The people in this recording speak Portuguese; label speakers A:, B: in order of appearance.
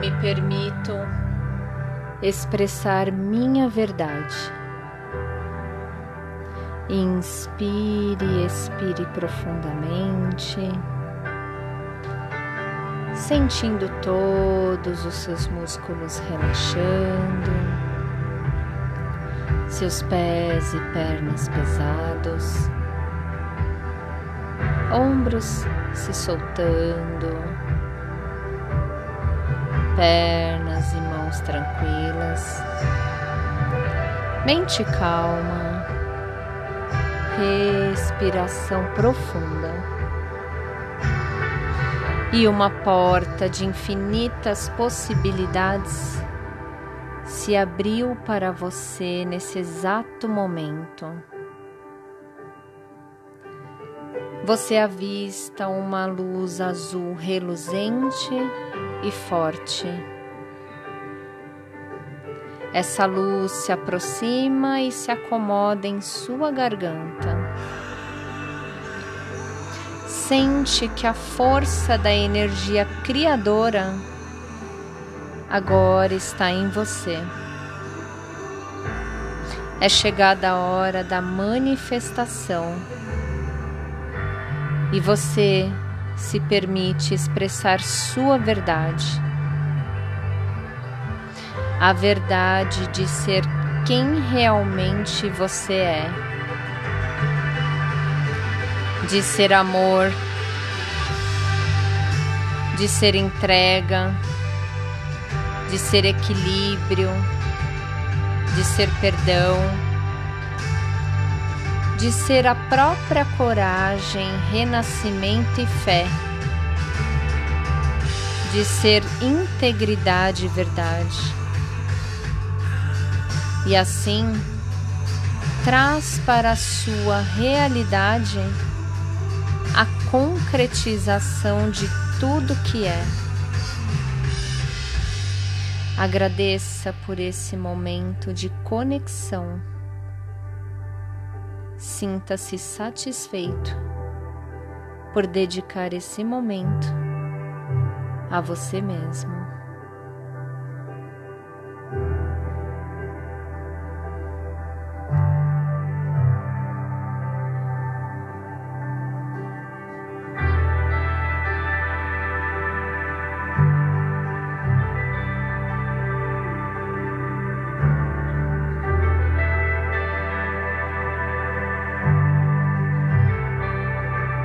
A: me permito expressar minha verdade. Inspire, expire profundamente, sentindo todos os seus músculos relaxando, seus pés e pernas pesados, ombros se soltando, pernas e mãos tranquilas, mente calma. Respiração profunda. E uma porta de infinitas possibilidades se abriu para você nesse exato momento. Você avista uma luz azul reluzente e forte essa luz se aproxima e se acomoda em sua garganta. Sente que a força da energia criadora agora está em você. É chegada a hora da manifestação e você se permite expressar sua verdade. A verdade de ser quem realmente você é, de ser amor, de ser entrega, de ser equilíbrio, de ser perdão, de ser a própria coragem, renascimento e fé, de ser integridade e verdade e assim traz para a sua realidade a concretização de tudo que é. Agradeça por esse momento de conexão. Sinta-se satisfeito por dedicar esse momento a você mesmo.